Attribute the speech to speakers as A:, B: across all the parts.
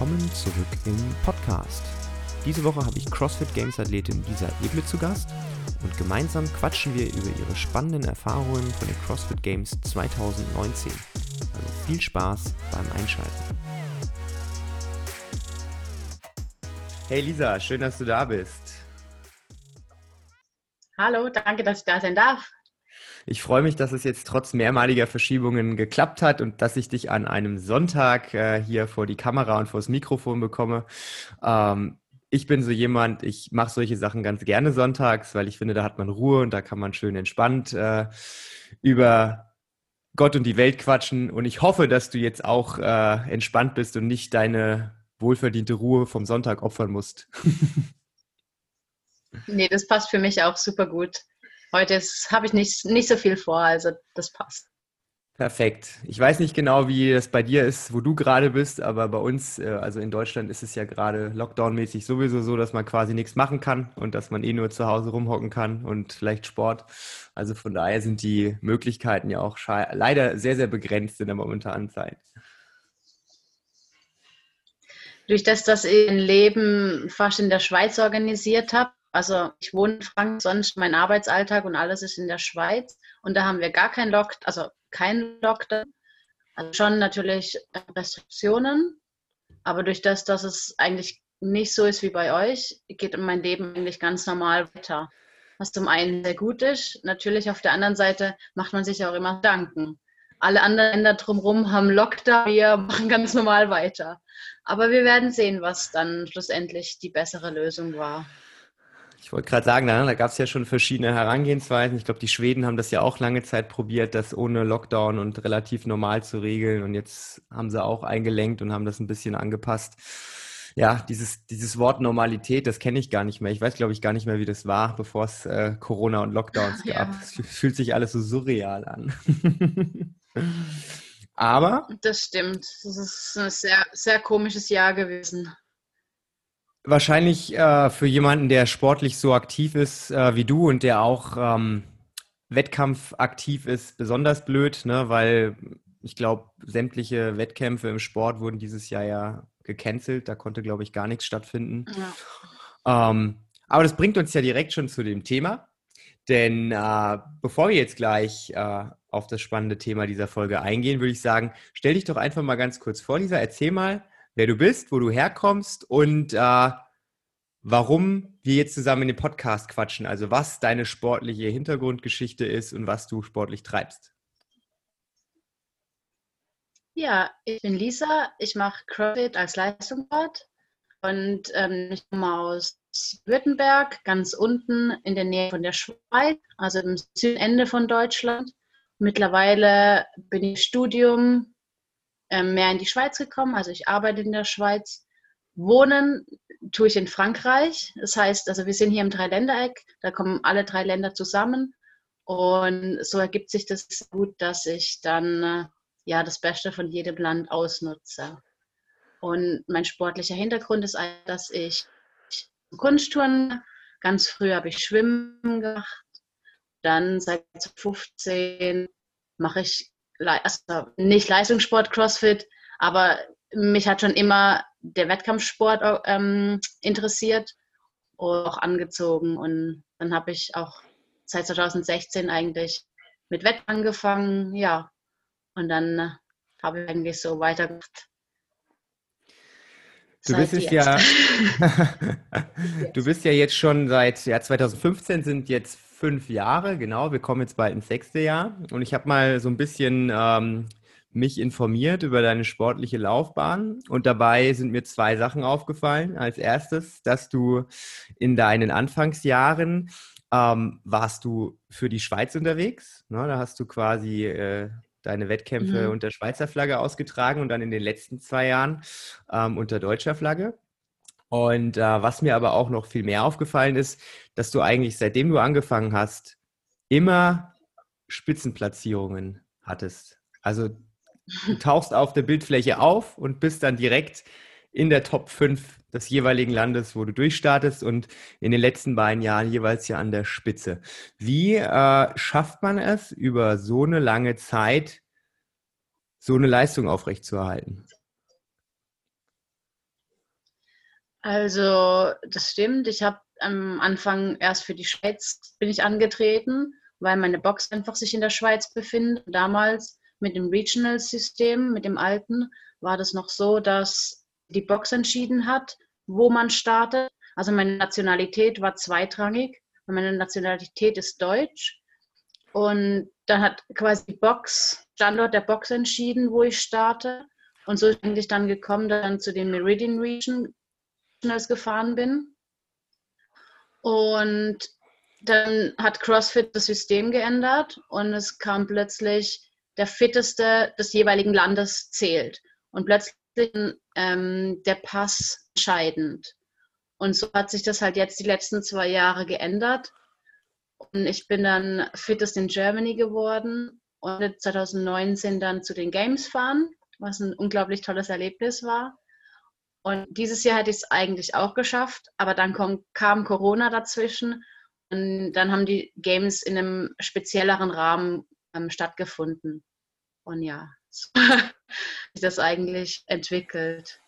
A: willkommen zurück im Podcast. Diese Woche habe ich CrossFit Games Athletin Lisa Eble zu Gast und gemeinsam quatschen wir über ihre spannenden Erfahrungen von den CrossFit Games 2019. Also viel Spaß beim Einschalten. Hey Lisa, schön, dass du da bist.
B: Hallo, danke, dass ich da sein darf.
A: Ich freue mich, dass es jetzt trotz mehrmaliger Verschiebungen geklappt hat und dass ich dich an einem Sonntag äh, hier vor die Kamera und vor das Mikrofon bekomme. Ähm, ich bin so jemand, ich mache solche Sachen ganz gerne sonntags, weil ich finde, da hat man Ruhe und da kann man schön entspannt äh, über Gott und die Welt quatschen. Und ich hoffe, dass du jetzt auch äh, entspannt bist und nicht deine wohlverdiente Ruhe vom Sonntag opfern musst.
B: nee, das passt für mich auch super gut. Heute habe ich nicht, nicht so viel vor, also das passt.
A: Perfekt. Ich weiß nicht genau, wie das bei dir ist, wo du gerade bist, aber bei uns, äh, also in Deutschland, ist es ja gerade Lockdown-mäßig sowieso so, dass man quasi nichts machen kann und dass man eh nur zu Hause rumhocken kann und vielleicht Sport. Also von daher sind die Möglichkeiten ja auch leider sehr, sehr begrenzt in der momentanen Zeit.
B: Durch das, dass ich ein Leben fast in der Schweiz organisiert habe, also ich wohne in Frankreich, sonst mein Arbeitsalltag und alles ist in der Schweiz. Und da haben wir gar keinen Lock, also keinen Lockdown. Also schon natürlich Restriktionen, aber durch das, dass es eigentlich nicht so ist wie bei euch, geht mein Leben eigentlich ganz normal weiter. Was zum einen sehr gut ist. Natürlich auf der anderen Seite macht man sich auch immer Danken. Alle anderen Länder drumherum haben Lockdown, wir machen ganz normal weiter. Aber wir werden sehen, was dann schlussendlich die bessere Lösung war.
A: Ich wollte gerade sagen, da, da gab es ja schon verschiedene Herangehensweisen. Ich glaube, die Schweden haben das ja auch lange Zeit probiert, das ohne Lockdown und relativ normal zu regeln. Und jetzt haben sie auch eingelenkt und haben das ein bisschen angepasst. Ja, dieses, dieses Wort Normalität, das kenne ich gar nicht mehr. Ich weiß, glaube ich, gar nicht mehr, wie das war, bevor es äh, Corona und Lockdowns gab. Ja. Es fühlt sich alles so surreal an. Aber.
B: Das stimmt. Das ist ein sehr, sehr komisches Jahr gewesen.
A: Wahrscheinlich äh, für jemanden, der sportlich so aktiv ist äh, wie du und der auch ähm, wettkampfaktiv ist, besonders blöd, ne? weil ich glaube, sämtliche Wettkämpfe im Sport wurden dieses Jahr ja gecancelt. Da konnte, glaube ich, gar nichts stattfinden. Ja. Ähm, aber das bringt uns ja direkt schon zu dem Thema. Denn äh, bevor wir jetzt gleich äh, auf das spannende Thema dieser Folge eingehen, würde ich sagen, stell dich doch einfach mal ganz kurz vor, Lisa. Erzähl mal, wer du bist, wo du herkommst und äh, warum wir jetzt zusammen in den Podcast quatschen. Also was deine sportliche Hintergrundgeschichte ist und was du sportlich treibst.
B: Ja, ich bin Lisa. Ich mache CrossFit als Leistungssport und ähm, ich komme aus Württemberg, ganz unten in der Nähe von der Schweiz, also im Südende von Deutschland. Mittlerweile bin ich Studium mehr in die Schweiz gekommen. Also ich arbeite in der Schweiz. Wohnen tue ich in Frankreich. Das heißt, also wir sind hier im Dreiländereck, da kommen alle drei Länder zusammen. Und so ergibt sich das gut, dass ich dann äh, ja das Beste von jedem Land ausnutze. Und mein sportlicher Hintergrund ist, dass ich Kunsttouren, ganz früh habe ich Schwimmen gemacht. Dann seit 15 mache ich also nicht Leistungssport, CrossFit, aber mich hat schon immer der Wettkampfsport ähm, interessiert und auch angezogen. Und dann habe ich auch seit 2016 eigentlich mit Wett angefangen, ja. Und dann habe ich eigentlich so weitergemacht.
A: Du bist es ja, du bist ja jetzt schon seit ja, 2015 sind jetzt fünf Jahre, genau. Wir kommen jetzt bald ins sechste Jahr. Und ich habe mal so ein bisschen ähm, mich informiert über deine sportliche Laufbahn. Und dabei sind mir zwei Sachen aufgefallen. Als erstes, dass du in deinen Anfangsjahren ähm, warst du für die Schweiz unterwegs. Ne? Da hast du quasi äh, deine Wettkämpfe mhm. unter Schweizer Flagge ausgetragen und dann in den letzten zwei Jahren ähm, unter deutscher Flagge. Und äh, was mir aber auch noch viel mehr aufgefallen ist, dass du eigentlich, seitdem du angefangen hast, immer Spitzenplatzierungen hattest. Also du tauchst auf der Bildfläche auf und bist dann direkt in der Top 5 des jeweiligen Landes, wo du durchstartest und in den letzten beiden Jahren jeweils ja an der Spitze. Wie äh, schafft man es, über so eine lange Zeit so eine Leistung aufrechtzuerhalten?
B: Also, das stimmt. Ich habe am Anfang erst für die Schweiz bin ich angetreten, weil meine Box einfach sich in der Schweiz befindet. Damals mit dem Regional-System, mit dem alten, war das noch so, dass die Box entschieden hat, wo man startet. Also meine Nationalität war zweitrangig. Meine Nationalität ist Deutsch. Und dann hat quasi die Box, Standort der Box entschieden, wo ich starte. Und so bin ich dann gekommen, dann zu den Meridian Regionals gefahren bin. Und dann hat CrossFit das System geändert und es kam plötzlich der Fitteste des jeweiligen Landes zählt. Und plötzlich ähm, der Pass entscheidend. Und so hat sich das halt jetzt die letzten zwei Jahre geändert. Und ich bin dann Fittest in Germany geworden und 2019 dann zu den Games fahren, was ein unglaublich tolles Erlebnis war. Und dieses Jahr hätte ich es eigentlich auch geschafft, aber dann kam, kam Corona dazwischen und dann haben die Games in einem spezielleren Rahmen ähm, stattgefunden. Und ja, so hat sich das eigentlich entwickelt.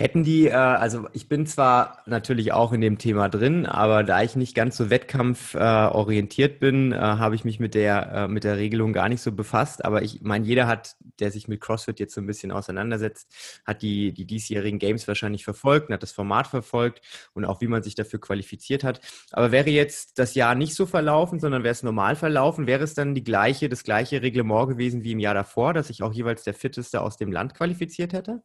A: Hätten die, äh, also ich bin zwar natürlich auch in dem Thema drin, aber da ich nicht ganz so wettkampforientiert äh, bin, äh, habe ich mich mit der, äh, mit der Regelung gar nicht so befasst. Aber ich meine, jeder hat, der sich mit CrossFit jetzt so ein bisschen auseinandersetzt, hat die, die diesjährigen Games wahrscheinlich verfolgt und hat das Format verfolgt und auch wie man sich dafür qualifiziert hat. Aber wäre jetzt das Jahr nicht so verlaufen, sondern wäre es normal verlaufen, wäre es dann die gleiche, das gleiche Reglement gewesen wie im Jahr davor, dass sich auch jeweils der Fitteste aus dem Land qualifiziert hätte?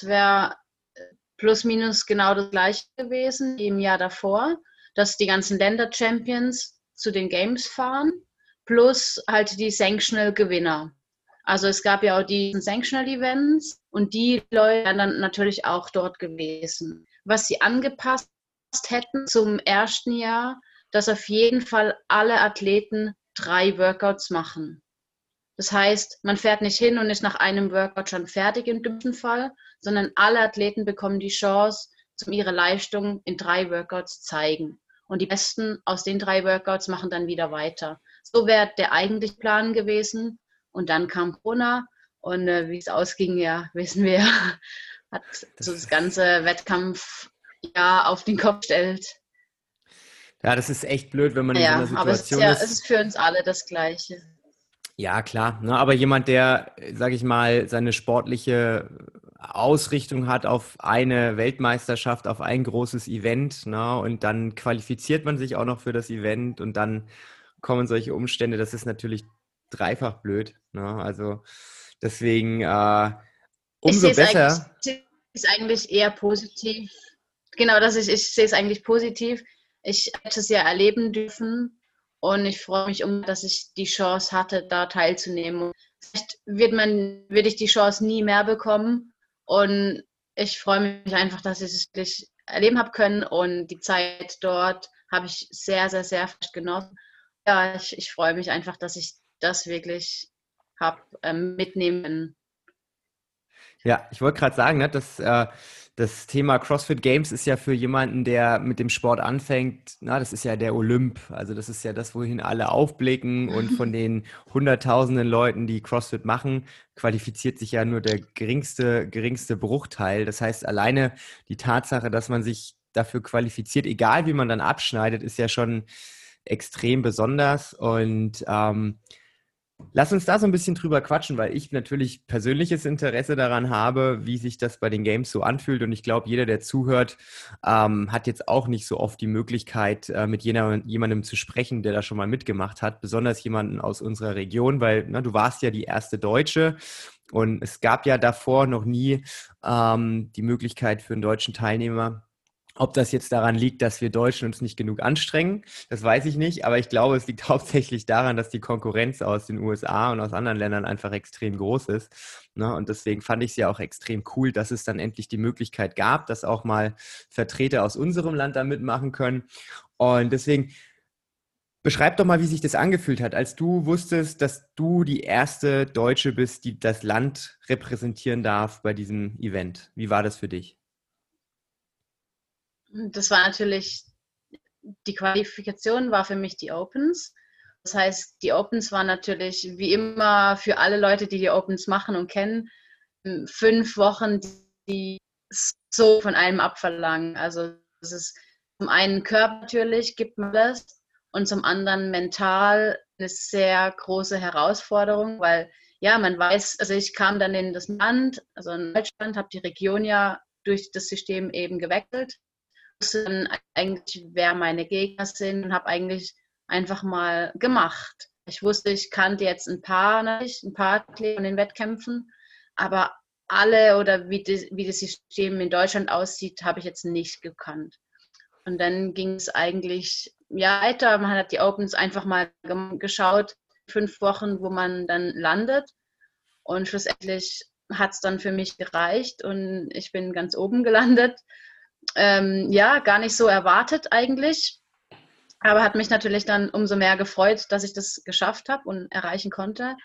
B: Wäre äh, plus minus genau das gleiche gewesen im Jahr davor, dass die ganzen Länder-Champions zu den Games fahren, plus halt die Sanctional-Gewinner. Also es gab ja auch die Sanctional-Events und die Leute wären dann natürlich auch dort gewesen. Was sie angepasst hätten zum ersten Jahr, dass auf jeden Fall alle Athleten drei Workouts machen. Das heißt, man fährt nicht hin und ist nach einem Workout schon fertig im dümmsten Fall, sondern alle Athleten bekommen die Chance, zum ihre Leistung in drei Workouts zeigen. Und die Besten aus den drei Workouts machen dann wieder weiter. So wäre der eigentliche Plan gewesen. Und dann kam Corona und äh, wie es ausging, ja, wissen wir, hat so das ganze Wettkampfjahr auf den Kopf gestellt.
A: Ja, das ist echt blöd, wenn man in
B: ja,
A: so einer Situation
B: aber
A: es ist.
B: Ja, es ist für uns alle das Gleiche.
A: Ja, klar. Ne? Aber jemand, der, sage ich mal, seine sportliche Ausrichtung hat auf eine Weltmeisterschaft, auf ein großes Event, ne? und dann qualifiziert man sich auch noch für das Event und dann kommen solche Umstände. Das ist natürlich dreifach blöd. Ne? Also deswegen äh, umso
B: ich
A: besser.
B: Es ist eigentlich eher positiv. Genau, das ist, ich sehe es eigentlich positiv. Ich hätte es ja erleben dürfen und ich freue mich um, dass ich die Chance hatte, da teilzunehmen. Vielleicht wird man, würde ich die Chance nie mehr bekommen. Und ich freue mich einfach, dass ich es wirklich erleben habe können. Und die Zeit dort habe ich sehr, sehr, sehr genossen. Ja, ich, ich freue mich einfach, dass ich das wirklich habe ähm, mitnehmen.
A: Ja, ich wollte gerade sagen, ne, dass äh, das Thema CrossFit Games ist ja für jemanden, der mit dem Sport anfängt, na, das ist ja der Olymp. Also das ist ja das, wohin alle aufblicken und von den hunderttausenden Leuten, die CrossFit machen, qualifiziert sich ja nur der geringste, geringste Bruchteil. Das heißt, alleine die Tatsache, dass man sich dafür qualifiziert, egal wie man dann abschneidet, ist ja schon extrem besonders und ähm, Lass uns da so ein bisschen drüber quatschen, weil ich natürlich persönliches Interesse daran habe, wie sich das bei den Games so anfühlt. Und ich glaube, jeder, der zuhört, ähm, hat jetzt auch nicht so oft die Möglichkeit, äh, mit jener, jemandem zu sprechen, der da schon mal mitgemacht hat, besonders jemanden aus unserer Region, weil na, du warst ja die erste Deutsche. Und es gab ja davor noch nie ähm, die Möglichkeit für einen deutschen Teilnehmer, ob das jetzt daran liegt, dass wir Deutschen uns nicht genug anstrengen, das weiß ich nicht, aber ich glaube, es liegt hauptsächlich daran, dass die Konkurrenz aus den USA und aus anderen Ländern einfach extrem groß ist. Ne? Und deswegen fand ich es ja auch extrem cool, dass es dann endlich die Möglichkeit gab, dass auch mal Vertreter aus unserem Land da mitmachen können. Und deswegen beschreib doch mal, wie sich das angefühlt hat, als du wusstest, dass du die erste Deutsche bist, die das Land repräsentieren darf bei diesem Event. Wie war das für dich?
B: Das war natürlich, die Qualifikation war für mich die Opens. Das heißt, die Opens waren natürlich wie immer für alle Leute, die die Opens machen und kennen, fünf Wochen die so von einem abverlangen. Also es ist zum einen Körper natürlich, gibt man das, und zum anderen mental eine sehr große Herausforderung, weil ja, man weiß, also ich kam dann in das Land, also in Deutschland, habe die Region ja durch das System eben gewechselt, wusste eigentlich, wer meine Gegner sind und habe eigentlich einfach mal gemacht. Ich wusste, ich kannte jetzt ein paar, nicht, ein paar von den Wettkämpfen, aber alle oder wie, die, wie das System in Deutschland aussieht, habe ich jetzt nicht gekannt. Und dann ging es eigentlich ja, weiter. Man hat die Opens einfach mal geschaut, fünf Wochen, wo man dann landet. Und schlussendlich hat es dann für mich gereicht und ich bin ganz oben gelandet. Ähm, ja, gar nicht so erwartet eigentlich. Aber hat mich natürlich dann umso mehr gefreut, dass ich das geschafft habe und erreichen konnte.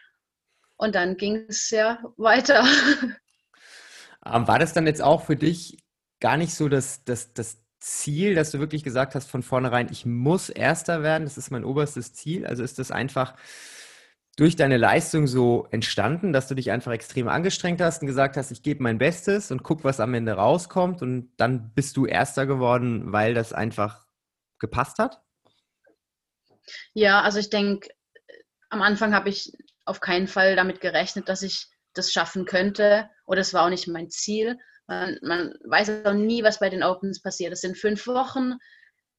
B: Und dann ging es ja weiter.
A: Ähm, war das dann jetzt auch für dich gar nicht so das, das, das Ziel, dass du wirklich gesagt hast von vornherein, ich muss Erster werden, das ist mein oberstes Ziel? Also ist das einfach durch deine Leistung so entstanden, dass du dich einfach extrem angestrengt hast und gesagt hast, ich gebe mein Bestes und guck, was am Ende rauskommt und dann bist du Erster geworden, weil das einfach gepasst hat?
B: Ja, also ich denke, am Anfang habe ich auf keinen Fall damit gerechnet, dass ich das schaffen könnte oder es war auch nicht mein Ziel. Man, man weiß auch nie, was bei den Opens passiert. Es sind fünf Wochen.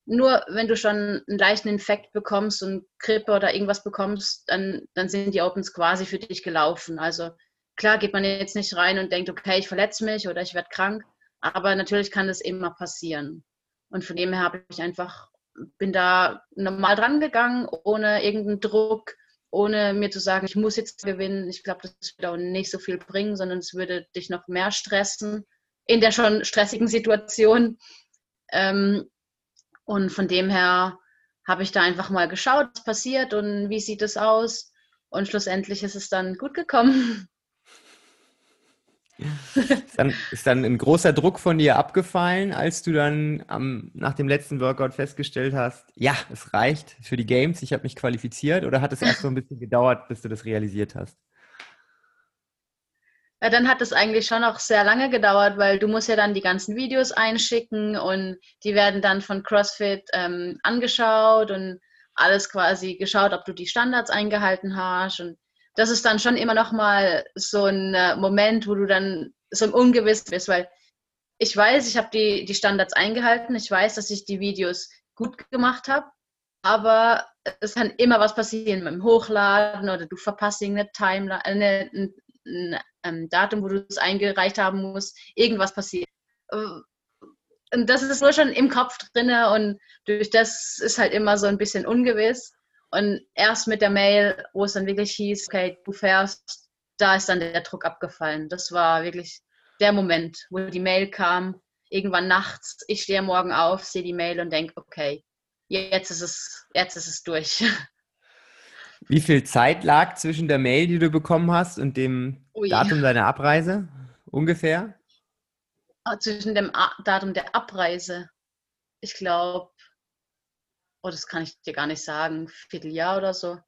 B: Nur wenn du schon einen leichten Infekt bekommst und Grippe oder irgendwas bekommst, dann, dann sind die Opens quasi für dich gelaufen. Also klar geht man jetzt nicht rein und denkt, okay, ich verletze mich oder ich werde krank. Aber natürlich kann das immer passieren. Und von dem her habe ich einfach, bin da normal dran gegangen, ohne irgendeinen Druck, ohne mir zu sagen, ich muss jetzt gewinnen. Ich glaube, das würde auch nicht so viel bringen, sondern es würde dich noch mehr stressen in der schon stressigen Situation. Ähm, und von dem her habe ich da einfach mal geschaut, was passiert und wie sieht es aus. Und schlussendlich ist es dann gut gekommen.
A: Ist dann, ist dann ein großer Druck von dir abgefallen, als du dann am, nach dem letzten Workout festgestellt hast, ja, es reicht für die Games, ich habe mich qualifiziert? Oder hat es erst so ein bisschen gedauert, bis du das realisiert hast?
B: Ja, dann hat es eigentlich schon auch sehr lange gedauert, weil du musst ja dann die ganzen Videos einschicken und die werden dann von CrossFit ähm, angeschaut und alles quasi geschaut, ob du die Standards eingehalten hast. Und das ist dann schon immer noch mal so ein äh, Moment, wo du dann so im Ungewiss bist, weil ich weiß, ich habe die, die Standards eingehalten, ich weiß, dass ich die Videos gut gemacht habe, aber es kann immer was passieren mit dem Hochladen oder du verpasst irgendeine Timeline, eine, ein ähm, Datum, wo du es eingereicht haben musst, irgendwas passiert. Äh, und das ist nur schon im Kopf drin und durch das ist halt immer so ein bisschen ungewiss. Und erst mit der Mail, wo es dann wirklich hieß, okay, du fährst, da ist dann der Druck abgefallen. Das war wirklich der Moment, wo die Mail kam, irgendwann nachts, ich stehe morgen auf, sehe die Mail und denke, okay, jetzt ist es, jetzt ist es durch.
A: Wie viel Zeit lag zwischen der Mail, die du bekommen hast, und dem Ui. Datum deiner Abreise? Ungefähr?
B: Ah, zwischen dem A Datum der Abreise. Ich glaube, oh, das kann ich dir gar nicht sagen, Vierteljahr oder so.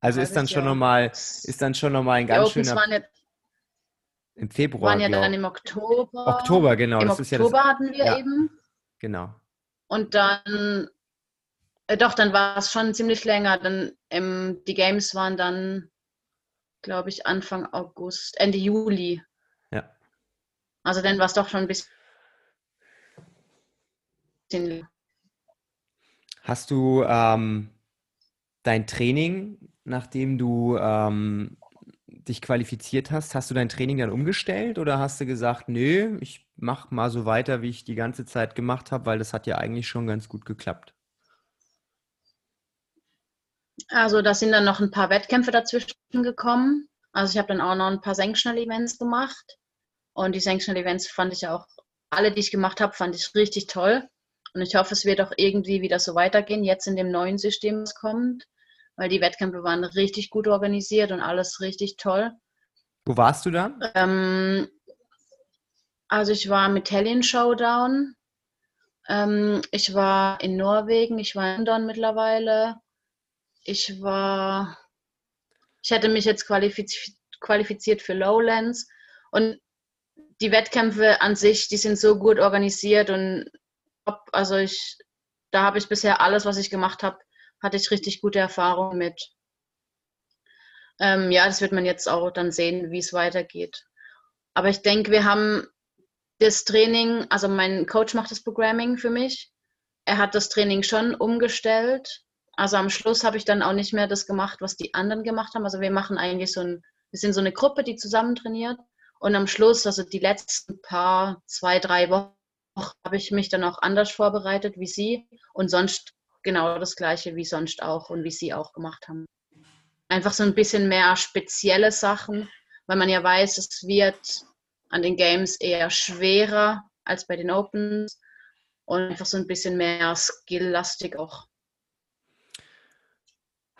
A: Also ist dann schon nochmal, ist dann schon nochmal ein ganz schöner.
B: Waren ja,
A: Im Februar.
B: Waren ja dann im Oktober.
A: Oktober, genau.
B: Im das Oktober ja das, hatten wir ja, eben.
A: Genau.
B: Und dann äh, doch, dann war es schon ziemlich länger. Dann ähm, die Games waren dann, glaube ich, Anfang August, Ende Juli.
A: Ja.
B: Also dann war es doch schon ein bisschen.
A: Hast du ähm, dein Training, nachdem du ähm, dich qualifiziert hast, hast du dein Training dann umgestellt oder hast du gesagt, nö, ich mache mal so weiter, wie ich die ganze Zeit gemacht habe, weil das hat ja eigentlich schon ganz gut geklappt?
B: Also da sind dann noch ein paar Wettkämpfe dazwischen gekommen. Also ich habe dann auch noch ein paar Sanctional-Events gemacht. Und die Sanctional-Events fand ich auch, alle, die ich gemacht habe, fand ich richtig toll. Und ich hoffe, es wird auch irgendwie wieder so weitergehen, jetzt in dem neuen System, was kommt. Weil die Wettkämpfe waren richtig gut organisiert und alles richtig toll.
A: Wo warst du da?
B: Ähm, also ich war mit Italian Showdown. Ähm, ich war in Norwegen, ich war in London mittlerweile ich war, ich hätte mich jetzt qualifiziert, qualifiziert für Lowlands und die Wettkämpfe an sich, die sind so gut organisiert und also ich, da habe ich bisher alles, was ich gemacht habe, hatte ich richtig gute Erfahrungen mit. Ähm, ja, das wird man jetzt auch dann sehen, wie es weitergeht. Aber ich denke, wir haben das Training, also mein Coach macht das Programming für mich. Er hat das Training schon umgestellt. Also am Schluss habe ich dann auch nicht mehr das gemacht, was die anderen gemacht haben. Also wir machen eigentlich so ein, wir sind so eine Gruppe, die zusammen trainiert. Und am Schluss, also die letzten paar, zwei, drei Wochen, habe ich mich dann auch anders vorbereitet wie sie. Und sonst genau das Gleiche wie sonst auch und wie sie auch gemacht haben. Einfach so ein bisschen mehr spezielle Sachen, weil man ja weiß, es wird an den Games eher schwerer als bei den Opens und einfach so ein bisschen mehr skill-lastig auch.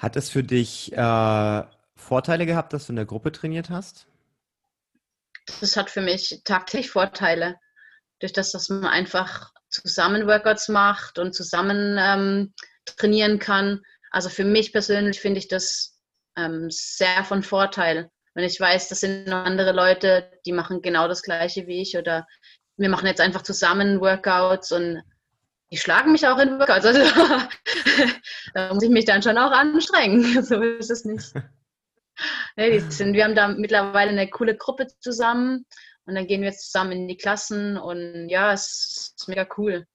A: Hat es für dich äh, Vorteile gehabt, dass du in der Gruppe trainiert hast?
B: Das hat für mich tagtäglich Vorteile. Durch das, dass man einfach zusammen Workouts macht und zusammen ähm, trainieren kann. Also für mich persönlich finde ich das ähm, sehr von Vorteil. Wenn ich weiß, das sind noch andere Leute, die machen genau das Gleiche wie ich oder wir machen jetzt einfach zusammen Workouts und die schlagen mich auch in Workouts. Also da muss ich mich dann schon auch anstrengen. So ist es nicht. Nee, sind, wir haben da mittlerweile eine coole Gruppe zusammen und dann gehen wir zusammen in die Klassen und ja, es ist mega cool.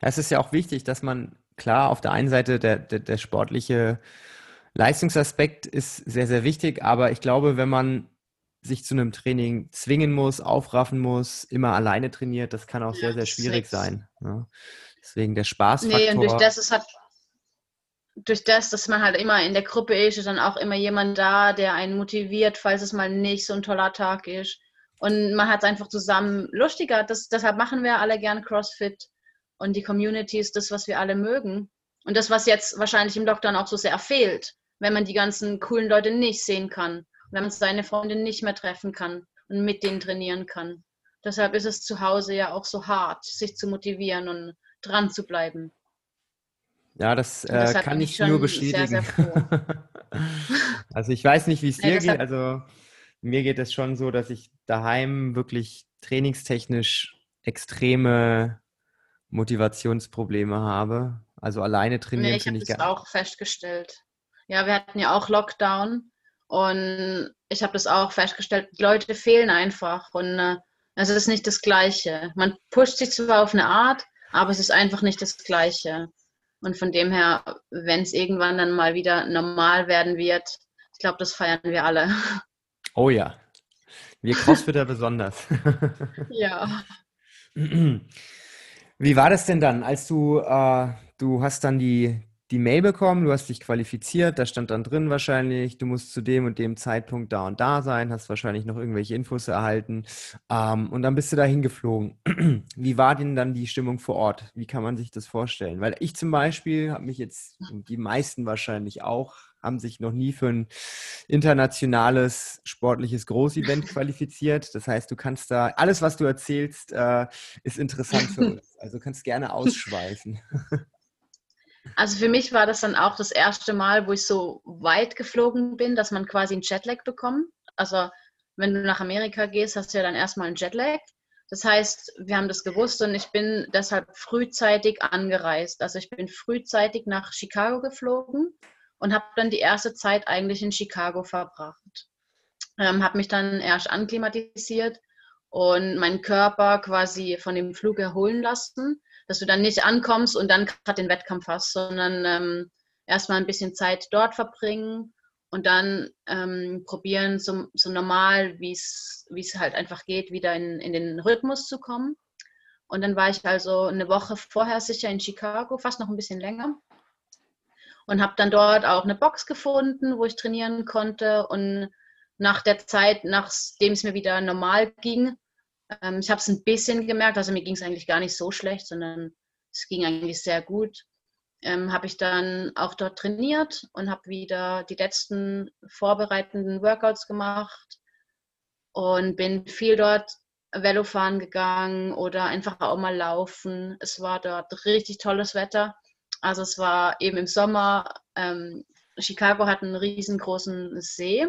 A: Ja, es ist ja auch wichtig, dass man klar auf der einen Seite der, der, der sportliche Leistungsaspekt ist sehr, sehr wichtig, aber ich glaube, wenn man sich zu einem Training zwingen muss, aufraffen muss, immer alleine trainiert, das kann auch ja, sehr, sehr schwierig sein. Ne? Deswegen der Spaßfaktor. Nee,
B: und durch das ist halt, durch das, dass man halt immer in der Gruppe ist, ist dann auch immer jemand da, der einen motiviert, falls es mal nicht so ein toller Tag ist. Und man hat es einfach zusammen lustiger. Das, deshalb machen wir alle gern CrossFit. Und die Community ist das, was wir alle mögen. Und das, was jetzt wahrscheinlich im Lockdown auch so sehr fehlt, wenn man die ganzen coolen Leute nicht sehen kann wenn man seine Freundin nicht mehr treffen kann und mit denen trainieren kann. Deshalb ist es zu Hause ja auch so hart, sich zu motivieren und dran zu bleiben.
A: Ja, das äh, kann ich nur bestätigen. Sehr, sehr also ich weiß nicht, wie es dir ja, geht. Also mir geht es schon so, dass ich daheim wirklich trainingstechnisch extreme Motivationsprobleme habe. Also alleine trainieren
B: nee, finde ich. Ich habe das auch festgestellt. Ja, wir hatten ja auch Lockdown und ich habe das auch festgestellt, Leute fehlen einfach und äh, es ist nicht das Gleiche. Man pusht sich zwar auf eine Art, aber es ist einfach nicht das Gleiche. Und von dem her, wenn es irgendwann dann mal wieder normal werden wird, ich glaube, das feiern wir alle.
A: Oh ja, wir Crossfitter besonders.
B: ja.
A: Wie war das denn dann, als du, äh, du hast dann die, die Mail bekommen, du hast dich qualifiziert, da stand dann drin wahrscheinlich, du musst zu dem und dem Zeitpunkt da und da sein, hast wahrscheinlich noch irgendwelche Infos erhalten ähm, und dann bist du da hingeflogen. Wie war denn dann die Stimmung vor Ort? Wie kann man sich das vorstellen? Weil ich zum Beispiel habe mich jetzt, die meisten wahrscheinlich auch, haben sich noch nie für ein internationales sportliches Großevent qualifiziert. Das heißt, du kannst da, alles, was du erzählst, äh, ist interessant für uns. Also kannst gerne ausschweifen.
B: Also für mich war das dann auch das erste Mal, wo ich so weit geflogen bin, dass man quasi einen Jetlag bekommt. Also wenn du nach Amerika gehst, hast du ja dann erstmal einen Jetlag. Das heißt, wir haben das gewusst und ich bin deshalb frühzeitig angereist. Also ich bin frühzeitig nach Chicago geflogen und habe dann die erste Zeit eigentlich in Chicago verbracht. Ähm, habe mich dann erst anklimatisiert und meinen Körper quasi von dem Flug erholen lassen dass du dann nicht ankommst und dann gerade den Wettkampf hast, sondern ähm, erstmal ein bisschen Zeit dort verbringen und dann ähm, probieren, so, so normal, wie es halt einfach geht, wieder in, in den Rhythmus zu kommen. Und dann war ich also eine Woche vorher sicher in Chicago, fast noch ein bisschen länger. Und habe dann dort auch eine Box gefunden, wo ich trainieren konnte. Und nach der Zeit, nachdem es mir wieder normal ging, ähm, ich habe es ein bisschen gemerkt, also mir ging es eigentlich gar nicht so schlecht, sondern es ging eigentlich sehr gut. Ähm, habe ich dann auch dort trainiert und habe wieder die letzten vorbereitenden Workouts gemacht und bin viel dort Velofahren gegangen oder einfach auch mal laufen. Es war dort richtig tolles Wetter. Also es war eben im Sommer. Ähm, Chicago hat einen riesengroßen See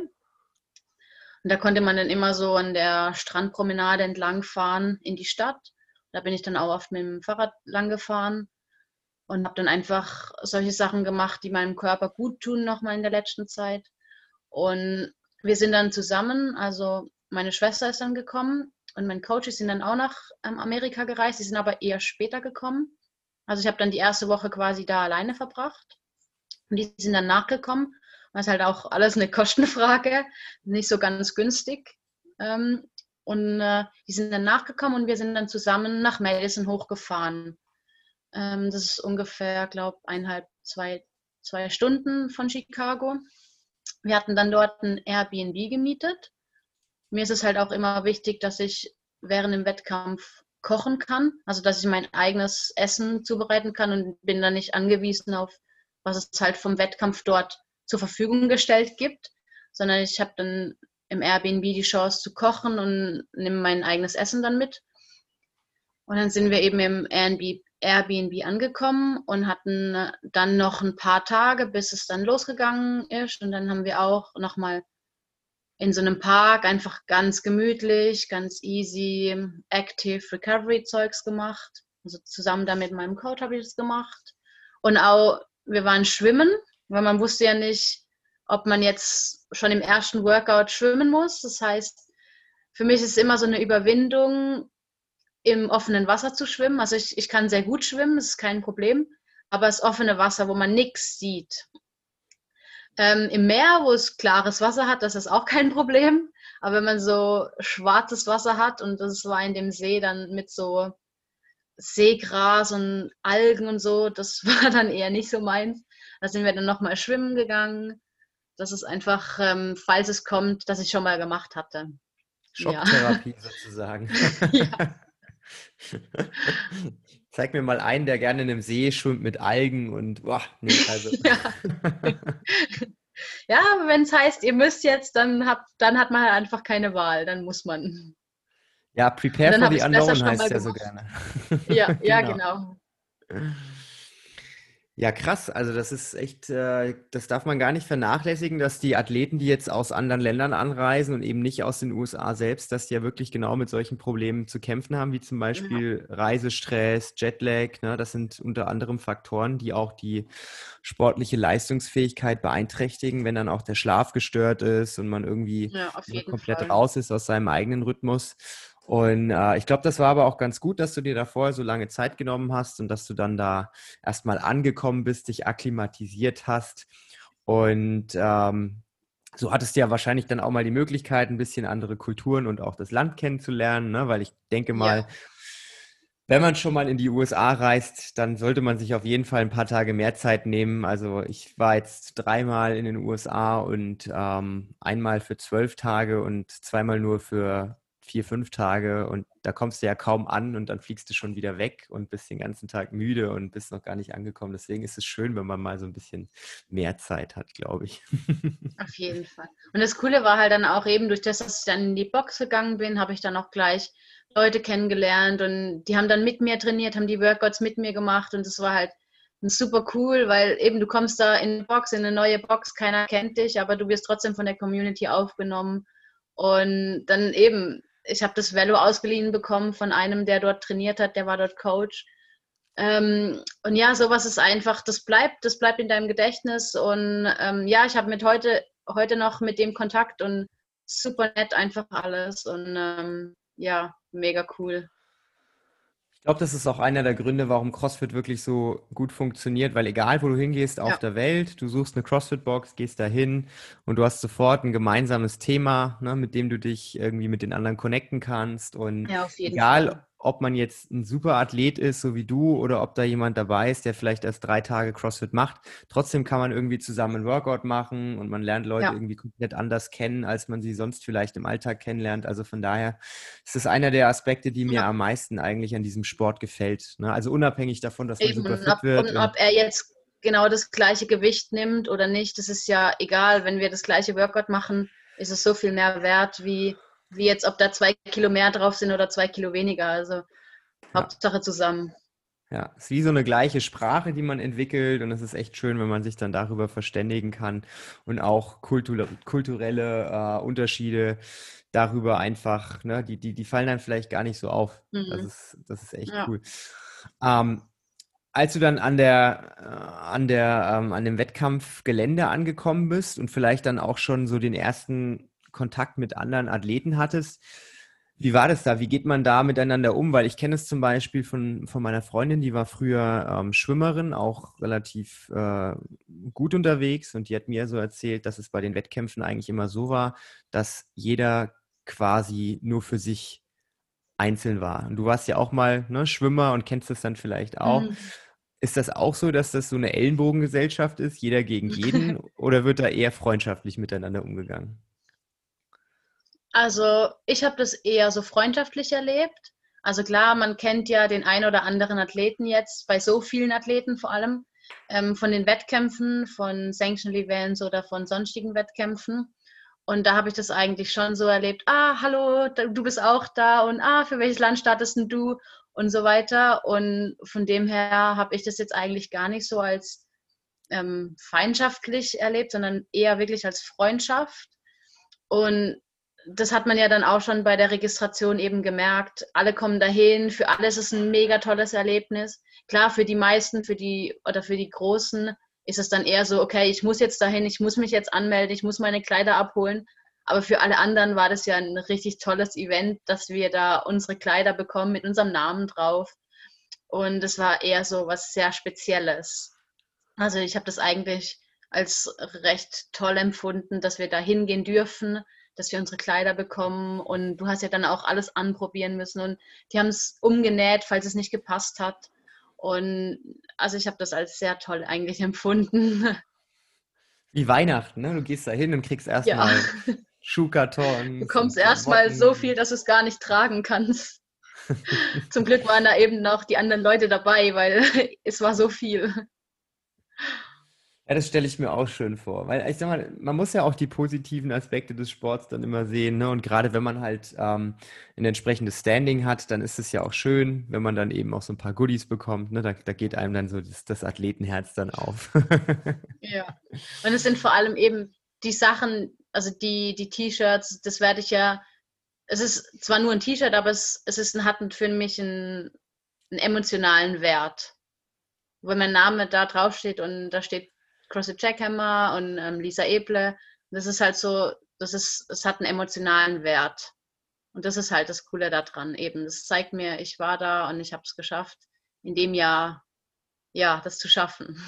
B: Und da konnte man dann immer so an der Strandpromenade entlang fahren in die Stadt. Da bin ich dann auch oft mit dem Fahrrad lang gefahren und habe dann einfach solche Sachen gemacht, die meinem Körper gut tun, nochmal in der letzten Zeit. Und wir sind dann zusammen, also meine Schwester ist dann gekommen und mein Coach sind dann auch nach ähm, Amerika gereist. Sie sind aber eher später gekommen. Also ich habe dann die erste Woche quasi da alleine verbracht. Und die sind dann nachgekommen. Das ist halt auch alles eine Kostenfrage, nicht so ganz günstig. Ähm, und äh, die sind dann nachgekommen und wir sind dann zusammen nach Madison hochgefahren. Ähm, das ist ungefähr, glaube ich, eineinhalb, zwei, zwei Stunden von Chicago. Wir hatten dann dort ein Airbnb gemietet. Mir ist es halt auch immer wichtig, dass ich während dem Wettkampf kochen kann, also dass ich mein eigenes Essen zubereiten kann und bin dann nicht angewiesen auf, was es halt vom Wettkampf dort zur Verfügung gestellt gibt, sondern ich habe dann im Airbnb die Chance zu kochen und nehme mein eigenes Essen dann mit. Und dann sind wir eben im Airbnb, Airbnb angekommen und hatten dann noch ein paar Tage, bis es dann losgegangen ist. Und dann haben wir auch nochmal in so einem Park einfach ganz gemütlich, ganz easy, active Recovery Zeugs gemacht. Also zusammen da mit meinem Coach habe ich das gemacht. Und auch, wir waren schwimmen, weil man wusste ja nicht, ob man jetzt schon im ersten Workout schwimmen muss. Das heißt, für mich ist es immer so eine Überwindung, im offenen Wasser zu schwimmen. Also ich, ich kann sehr gut schwimmen, das ist kein Problem. Aber das offene Wasser, wo man nichts sieht, ähm, Im Meer, wo es klares Wasser hat, das ist auch kein Problem. Aber wenn man so schwarzes Wasser hat und das war in dem See dann mit so Seegras und Algen und so, das war dann eher nicht so meins. Da sind wir dann nochmal schwimmen gegangen. Das ist einfach, ähm, falls es kommt, dass ich schon mal gemacht hatte.
A: Schocktherapie ja. sozusagen. ja. Zeig mir mal einen, der gerne in einem See schwimmt mit Algen und boah, nee, also.
B: ja, ja wenn es heißt, ihr müsst jetzt, dann, habt, dann hat man halt einfach keine Wahl, dann muss man.
A: Ja, prepare for the unknown heißt ja so gerne.
B: Ja, ja, genau. genau.
A: Ja, krass. Also das ist echt, äh, das darf man gar nicht vernachlässigen, dass die Athleten, die jetzt aus anderen Ländern anreisen und eben nicht aus den USA selbst, dass die ja wirklich genau mit solchen Problemen zu kämpfen haben, wie zum Beispiel ja. Reisestress, Jetlag. Ne? Das sind unter anderem Faktoren, die auch die sportliche Leistungsfähigkeit beeinträchtigen, wenn dann auch der Schlaf gestört ist und man irgendwie ja, komplett Fall. raus ist aus seinem eigenen Rhythmus. Und äh, ich glaube, das war aber auch ganz gut, dass du dir da vorher so lange Zeit genommen hast und dass du dann da erstmal angekommen bist, dich akklimatisiert hast. Und ähm, so hattest du ja wahrscheinlich dann auch mal die Möglichkeit, ein bisschen andere Kulturen und auch das Land kennenzulernen, ne? weil ich denke mal, ja. wenn man schon mal in die USA reist, dann sollte man sich auf jeden Fall ein paar Tage mehr Zeit nehmen. Also ich war jetzt dreimal in den USA und ähm, einmal für zwölf Tage und zweimal nur für vier, fünf Tage und da kommst du ja kaum an und dann fliegst du schon wieder weg und bist den ganzen Tag müde und bist noch gar nicht angekommen. Deswegen ist es schön, wenn man mal so ein bisschen mehr Zeit hat, glaube ich.
B: Auf jeden Fall. Und das Coole war halt dann auch eben durch das, dass ich dann in die Box gegangen bin, habe ich dann auch gleich Leute kennengelernt und die haben dann mit mir trainiert, haben die Workouts mit mir gemacht und das war halt super cool, weil eben du kommst da in eine Box, in eine neue Box, keiner kennt dich, aber du wirst trotzdem von der Community aufgenommen. Und dann eben ich habe das Velo ausgeliehen bekommen von einem, der dort trainiert hat, der war dort Coach. Ähm, und ja, sowas ist einfach, das bleibt, das bleibt in deinem Gedächtnis. Und ähm, ja, ich habe mit heute, heute noch mit dem Kontakt und super nett einfach alles. Und ähm, ja, mega cool.
A: Ich glaube, das ist auch einer der Gründe, warum CrossFit wirklich so gut funktioniert, weil egal, wo du hingehst auf ja. der Welt, du suchst eine CrossFit-Box, gehst dahin und du hast sofort ein gemeinsames Thema, ne, mit dem du dich irgendwie mit den anderen connecten kannst. Und ja, egal, Fall ob man jetzt ein super Athlet ist, so wie du, oder ob da jemand dabei ist, der vielleicht erst drei Tage CrossFit macht. Trotzdem kann man irgendwie zusammen ein Workout machen und man lernt Leute ja. irgendwie komplett anders kennen, als man sie sonst vielleicht im Alltag kennenlernt. Also von daher ist es einer der Aspekte, die mir ja. am meisten eigentlich an diesem Sport gefällt. Ne? Also unabhängig davon, dass man Eben, super fit
B: ob,
A: wird.
B: Und, und ob er jetzt genau das gleiche Gewicht nimmt oder nicht, das ist ja egal. Wenn wir das gleiche Workout machen, ist es so viel mehr wert, wie wie jetzt, ob da zwei Kilo mehr drauf sind oder zwei Kilo weniger. Also ja. Hauptsache zusammen.
A: Ja, es ist wie so eine gleiche Sprache, die man entwickelt und es ist echt schön, wenn man sich dann darüber verständigen kann und auch kultur kulturelle äh, Unterschiede darüber einfach, ne, die, die, die fallen dann vielleicht gar nicht so auf. Mhm. Das, ist, das ist echt ja. cool. Ähm, als du dann an der, äh, an der, ähm, an dem Wettkampfgelände angekommen bist und vielleicht dann auch schon so den ersten Kontakt mit anderen Athleten hattest, wie war das da? Wie geht man da miteinander um? Weil ich kenne es zum Beispiel von, von meiner Freundin, die war früher ähm, Schwimmerin, auch relativ äh, gut unterwegs und die hat mir so erzählt, dass es bei den Wettkämpfen eigentlich immer so war, dass jeder quasi nur für sich einzeln war. Und du warst ja auch mal ne, Schwimmer und kennst das dann vielleicht auch. Mhm. Ist das auch so, dass das so eine Ellenbogengesellschaft ist, jeder gegen jeden, oder wird da eher freundschaftlich miteinander umgegangen?
B: Also ich habe das eher so freundschaftlich erlebt. Also klar, man kennt ja den einen oder anderen Athleten jetzt, bei so vielen Athleten vor allem, ähm, von den Wettkämpfen, von Sanctional Events oder von sonstigen Wettkämpfen. Und da habe ich das eigentlich schon so erlebt, ah, hallo, du bist auch da und ah, für welches Land startest denn du und so weiter. Und von dem her habe ich das jetzt eigentlich gar nicht so als ähm, feindschaftlich erlebt, sondern eher wirklich als Freundschaft. Und das hat man ja dann auch schon bei der Registration eben gemerkt. Alle kommen dahin, für alle ist es ein mega tolles Erlebnis. Klar, für die meisten, für die oder für die Großen ist es dann eher so, okay, ich muss jetzt dahin, ich muss mich jetzt anmelden, ich muss meine Kleider abholen. Aber für alle anderen war das ja ein richtig tolles Event, dass wir da unsere Kleider bekommen mit unserem Namen drauf. Und es war eher so was sehr Spezielles. Also ich habe das eigentlich als recht toll empfunden, dass wir da hingehen dürfen, dass wir unsere Kleider bekommen und du hast ja dann auch alles anprobieren müssen und die haben es umgenäht, falls es nicht gepasst hat. Und also ich habe das als sehr toll eigentlich empfunden.
A: Wie Weihnachten, ne? Du gehst da hin und kriegst erstmal ja. Schuhkarton.
B: Du bekommst erstmal so viel, dass du es gar nicht tragen kannst. Zum Glück waren da eben noch die anderen Leute dabei, weil es war so viel.
A: Ja, das stelle ich mir auch schön vor. Weil ich sag mal, man muss ja auch die positiven Aspekte des Sports dann immer sehen. Ne? Und gerade wenn man halt ähm, ein entsprechendes Standing hat, dann ist es ja auch schön, wenn man dann eben auch so ein paar Goodies bekommt. Ne? Da, da geht einem dann so das, das Athletenherz dann auf.
B: ja. Und es sind vor allem eben die Sachen, also die, die T-Shirts, das werde ich ja, es ist zwar nur ein T-Shirt, aber es, es ist, hat für mich einen, einen emotionalen Wert. Wenn mein Name da draufsteht und da steht CrossFit Jackhammer und ähm, Lisa Eble. Das ist halt so, das ist, es hat einen emotionalen Wert. Und das ist halt das Coole daran eben. Das zeigt mir, ich war da und ich habe es geschafft, in dem Jahr, ja, das zu schaffen.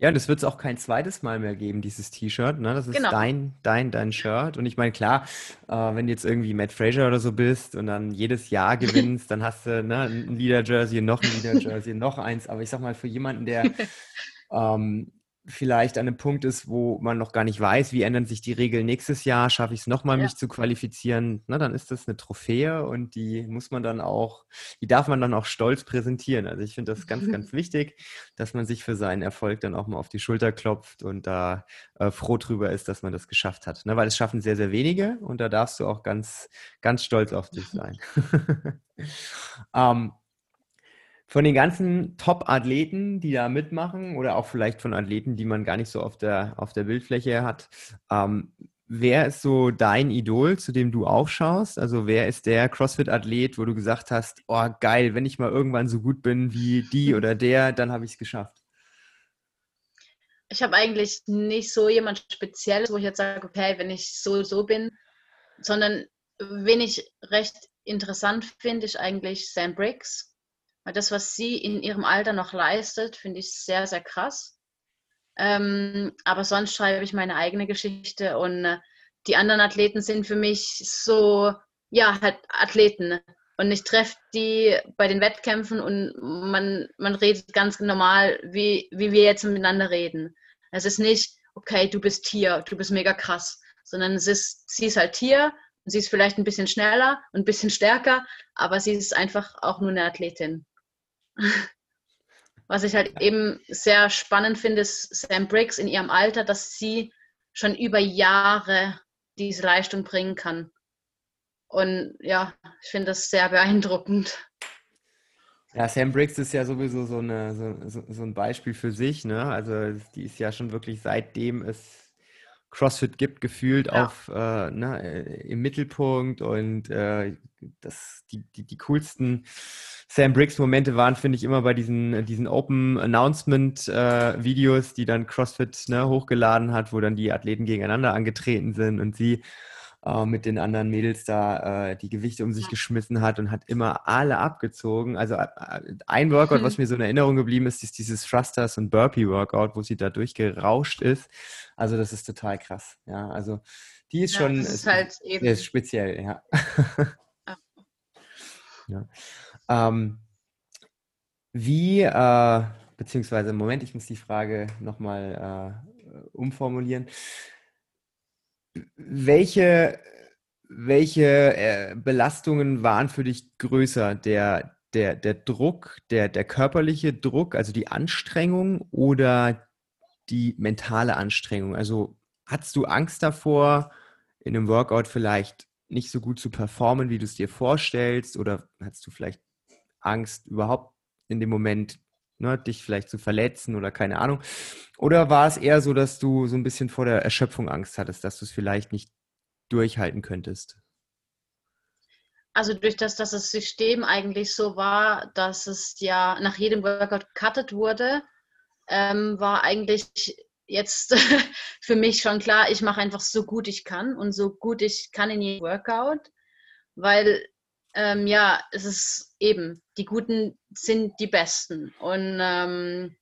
A: Ja, das wird es auch kein zweites Mal mehr geben, dieses T-Shirt. Ne? Das ist genau. dein, dein, dein Shirt. Und ich meine, klar, äh, wenn du jetzt irgendwie Matt Fraser oder so bist und dann jedes Jahr gewinnst, dann hast du ne, ein Leader-Jersey, noch ein Leader-Jersey, noch eins. Aber ich sag mal, für jemanden, der ähm, vielleicht an einem Punkt ist, wo man noch gar nicht weiß, wie ändern sich die Regeln nächstes Jahr, schaffe ich es nochmal, ja. mich zu qualifizieren, na, dann ist das eine Trophäe und die muss man dann auch, die darf man dann auch stolz präsentieren. Also ich finde das ganz, ganz wichtig, dass man sich für seinen Erfolg dann auch mal auf die Schulter klopft und da äh, froh drüber ist, dass man das geschafft hat. Ne? Weil es schaffen sehr, sehr wenige und da darfst du auch ganz, ganz stolz auf dich sein. ähm, von den ganzen Top-Athleten, die da mitmachen, oder auch vielleicht von Athleten, die man gar nicht so auf der, auf der Bildfläche hat, ähm, wer ist so dein Idol, zu dem du aufschaust? Also wer ist der CrossFit-Athlet, wo du gesagt hast, oh geil, wenn ich mal irgendwann so gut bin wie die oder der, dann habe ich es geschafft?
B: Ich habe eigentlich nicht so jemand Spezielles, wo ich jetzt sage, okay, wenn ich so so bin, sondern wen ich recht interessant finde, ist eigentlich Sam Briggs weil das, was sie in ihrem Alter noch leistet, finde ich sehr, sehr krass. Ähm, aber sonst schreibe ich meine eigene Geschichte und äh, die anderen Athleten sind für mich so, ja, halt Athleten. Und ich treffe die bei den Wettkämpfen und man, man redet ganz normal, wie, wie wir jetzt miteinander reden. Es ist nicht, okay, du bist hier, du bist mega krass, sondern es ist, sie ist halt hier und sie ist vielleicht ein bisschen schneller und ein bisschen stärker, aber sie ist einfach auch nur eine Athletin. Was ich halt eben sehr spannend finde, ist Sam Briggs in ihrem Alter, dass sie schon über Jahre diese Leistung bringen kann. Und ja, ich finde das sehr beeindruckend.
A: Ja, Sam Briggs ist ja sowieso so, eine, so, so, ein Beispiel für sich. Ne? Also die ist ja schon wirklich seitdem es CrossFit gibt, gefühlt ja. auf, äh, ne, äh, im Mittelpunkt und äh, das, die, die, die coolsten Sam Briggs-Momente waren, finde ich, immer bei diesen, diesen Open Announcement-Videos, äh, die dann CrossFit ne, hochgeladen hat, wo dann die Athleten gegeneinander angetreten sind und sie äh, mit den anderen Mädels da äh, die Gewichte um sich ja. geschmissen hat und hat immer alle abgezogen. Also äh, ein Workout, mhm. was mir so in Erinnerung geblieben ist, ist dieses Thrusters und Burpee Workout, wo sie da durchgerauscht ist. Also das ist total krass. Ja, also die ist ja, schon
B: ist halt eben
A: ist speziell, ja. ja. Ähm, wie, äh, beziehungsweise, Moment, ich muss die Frage nochmal äh, umformulieren welche, welche äh, Belastungen waren für dich größer? Der, der, der Druck, der, der körperliche Druck, also die Anstrengung oder die mentale Anstrengung? Also hattest du Angst davor, in einem Workout vielleicht nicht so gut zu performen, wie du es dir vorstellst? Oder hattest du vielleicht Angst, überhaupt in dem Moment ne, dich vielleicht zu verletzen oder keine Ahnung? Oder war es eher so, dass du so ein bisschen vor der Erschöpfung Angst hattest, dass du es vielleicht nicht durchhalten könntest?
B: Also durch das, dass das System eigentlich so war, dass es ja nach jedem Workout cuttet wurde, ähm, war eigentlich jetzt für mich schon klar, ich mache einfach so gut ich kann und so gut ich kann in jedem Workout, weil ähm, ja, es ist eben, die Guten sind die Besten. Und ähm,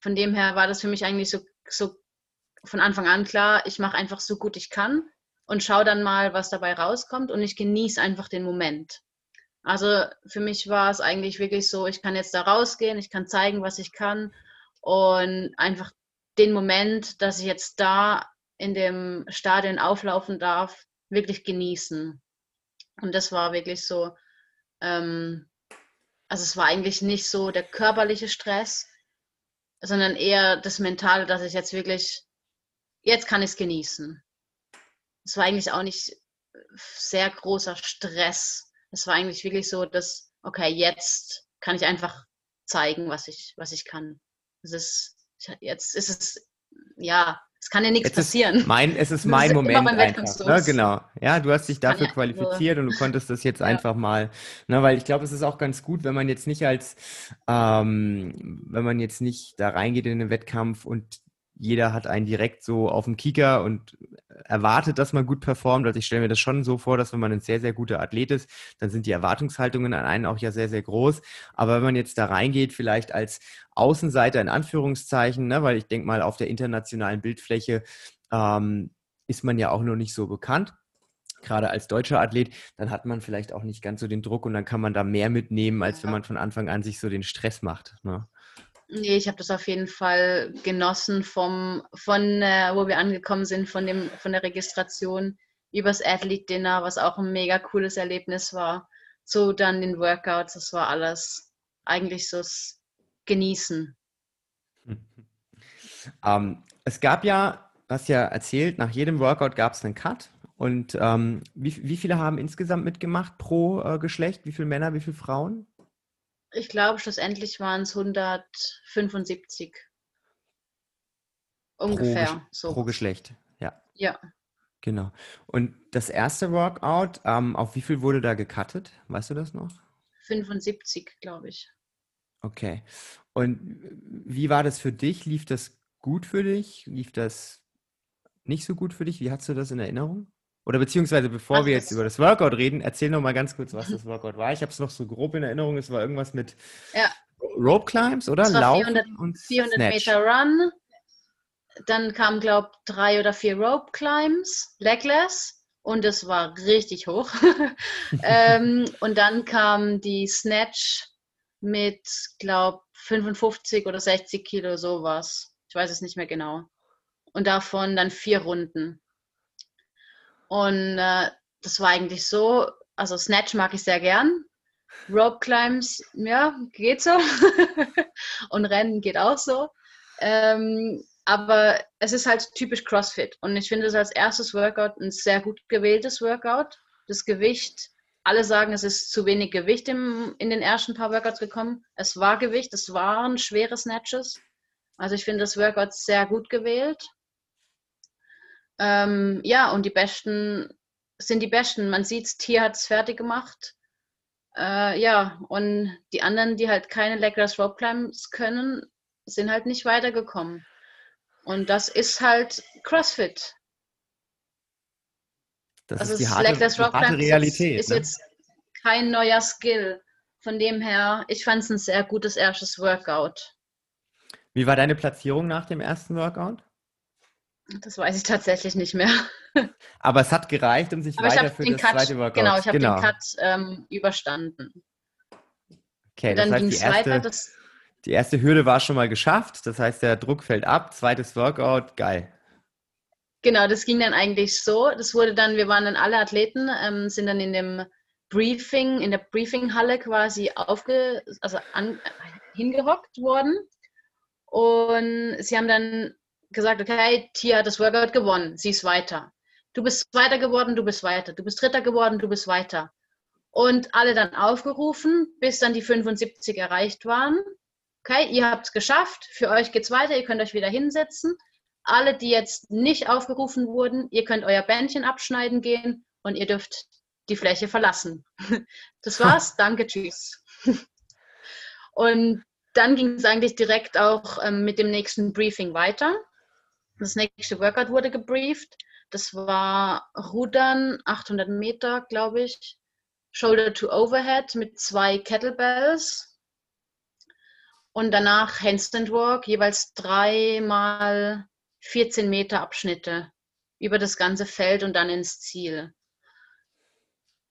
B: von dem her war das für mich eigentlich so, so von Anfang an klar, ich mache einfach so gut ich kann und schaue dann mal, was dabei rauskommt und ich genieße einfach den Moment. Also für mich war es eigentlich wirklich so, ich kann jetzt da rausgehen, ich kann zeigen, was ich kann und einfach den Moment, dass ich jetzt da in dem Stadion auflaufen darf, wirklich genießen. Und das war wirklich so, ähm, also es war eigentlich nicht so der körperliche Stress, sondern eher das Mentale, dass ich jetzt wirklich, jetzt kann ich es genießen. Es war eigentlich auch nicht sehr großer Stress. Es war eigentlich wirklich so, dass, okay, jetzt kann ich einfach zeigen, was ich, was ich kann. Es ist, jetzt ist es, ja, es kann ja nichts passieren.
A: Mein, es ist mein ist Moment einfach. Ne? Genau. Ja, du hast dich dafür ja qualifiziert und du konntest das jetzt ja. einfach mal, ne, weil ich glaube, es ist auch ganz gut, wenn man jetzt nicht als, ähm, wenn man jetzt nicht da reingeht in den Wettkampf und jeder hat einen direkt so auf dem Kieker und erwartet, dass man gut performt. Also ich stelle mir das schon so vor, dass wenn man ein sehr, sehr guter Athlet ist, dann sind die Erwartungshaltungen an einen auch ja sehr, sehr groß. Aber wenn man jetzt da reingeht, vielleicht als Außenseiter in Anführungszeichen, ne, weil ich denke mal, auf der internationalen Bildfläche ähm, ist man ja auch noch nicht so bekannt gerade als deutscher Athlet, dann hat man vielleicht auch nicht ganz so den Druck und dann kann man da mehr mitnehmen, als wenn man von Anfang an sich so den Stress macht. Ne?
B: Nee, ich habe das auf jeden Fall genossen vom, von äh, wo wir angekommen sind, von, dem, von der Registration übers Athlete Dinner, was auch ein mega cooles Erlebnis war, so dann den Workouts, das war alles eigentlich so Genießen.
A: Ähm, es gab ja, hast ja erzählt, nach jedem Workout gab es einen Cut. Und ähm, wie, wie viele haben insgesamt mitgemacht pro äh, Geschlecht? Wie viele Männer, wie viele Frauen?
B: Ich glaube, schlussendlich waren es 175. Ungefähr.
A: Pro, so. pro Geschlecht, ja.
B: Ja.
A: Genau. Und das erste Workout, ähm, auf wie viel wurde da gecuttet? Weißt du das noch?
B: 75, glaube ich.
A: Okay. Und wie war das für dich? Lief das gut für dich? Lief das nicht so gut für dich? Wie hast du das in Erinnerung? Oder beziehungsweise bevor Ach, wir jetzt über das Workout reden, erzähl noch mal ganz kurz, was das Workout war. Ich habe es noch so grob in Erinnerung. Es war irgendwas mit ja. Rope Climbs, oder?
B: 400, und 400 Meter Run. Dann kamen, glaube ich, drei oder vier Rope Climbs, legless. Und es war richtig hoch. ähm, und dann kam die Snatch mit, glaube 55 oder 60 Kilo, sowas. Ich weiß es nicht mehr genau. Und davon dann vier Runden. Und äh, das war eigentlich so, also Snatch mag ich sehr gern. Rope Climbs, ja, geht so. und Rennen geht auch so. Ähm, aber es ist halt typisch CrossFit. Und ich finde es als erstes Workout ein sehr gut gewähltes Workout. Das Gewicht alle sagen, es ist zu wenig Gewicht im, in den ersten paar Workouts gekommen. Es war Gewicht, es waren schwere Snatches. Also ich finde das Workout sehr gut gewählt. Ähm, ja, und die Besten sind die Besten. Man sieht, das Tier hat es fertig gemacht. Äh, ja, und die anderen, die halt keine Legless Rope Climbs können, sind halt nicht weitergekommen. Und das ist halt CrossFit.
A: Das also ist die harte,
B: die harte Realität. Ist, ist ne? jetzt kein neuer Skill. Von dem her, ich fand es ein sehr gutes erstes Workout.
A: Wie war deine Platzierung nach dem ersten Workout?
B: Das weiß ich tatsächlich nicht mehr.
A: Aber es hat gereicht, um sich Aber weiter für das
B: Cut,
A: zweite Workout.
B: Genau, ich habe genau. den Cut ähm, überstanden.
A: Okay, Und dann das heißt, die erste, weiter, die erste Hürde war schon mal geschafft. Das heißt, der Druck fällt ab. Zweites Workout, geil.
B: Genau, das ging dann eigentlich so. Das wurde dann, wir waren dann alle Athleten, ähm, sind dann in dem Briefing, in der Briefinghalle quasi aufge, also an, hingehockt worden. Und sie haben dann gesagt, okay, Tia hat das Workout gewonnen, sie ist weiter. Du bist Zweiter geworden, du bist weiter. Du bist Dritter geworden, du bist weiter. Und alle dann aufgerufen, bis dann die 75 erreicht waren. Okay, ihr habt es geschafft, für euch geht es weiter, ihr könnt euch wieder hinsetzen. Alle, die jetzt nicht aufgerufen wurden, ihr könnt euer Bändchen abschneiden gehen und ihr dürft die Fläche verlassen. Das war's, danke, tschüss. Und dann ging es eigentlich direkt auch ähm, mit dem nächsten Briefing weiter. Das nächste Workout wurde gebrieft. Das war Rudern, 800 Meter, glaube ich. Shoulder to Overhead mit zwei Kettlebells. Und danach Handstand Walk, jeweils dreimal 14 Meter Abschnitte über das ganze Feld und dann ins Ziel.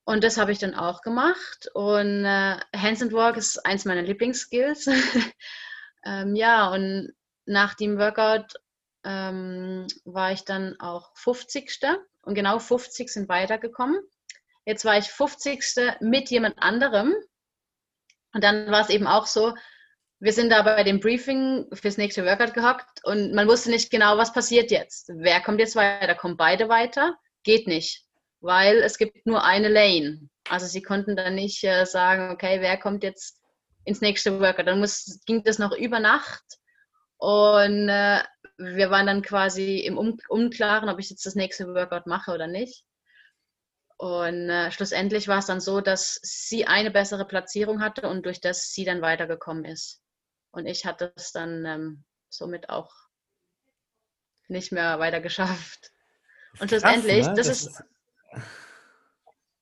B: Und das habe ich dann auch gemacht. Und äh, Handstand Walk ist eins meiner Lieblingsskills. ähm, ja, und nach dem Workout ähm, war ich dann auch 50. Und genau 50 sind weitergekommen. Jetzt war ich 50. mit jemand anderem. Und dann war es eben auch so, wir sind da bei dem Briefing fürs nächste Workout gehockt und man wusste nicht genau, was passiert jetzt. Wer kommt jetzt weiter? Kommen beide weiter? Geht nicht, weil es gibt nur eine Lane. Also sie konnten dann nicht äh, sagen, okay, wer kommt jetzt ins nächste Workout? Dann muss, ging das noch über Nacht und äh, wir waren dann quasi im um Unklaren, ob ich jetzt das nächste Workout mache oder nicht. Und äh, schlussendlich war es dann so, dass sie eine bessere Platzierung hatte und durch das sie dann weitergekommen ist. Und ich hatte es dann ähm, somit auch nicht mehr weiter geschafft. Und schlussendlich, ne? das, das, ist,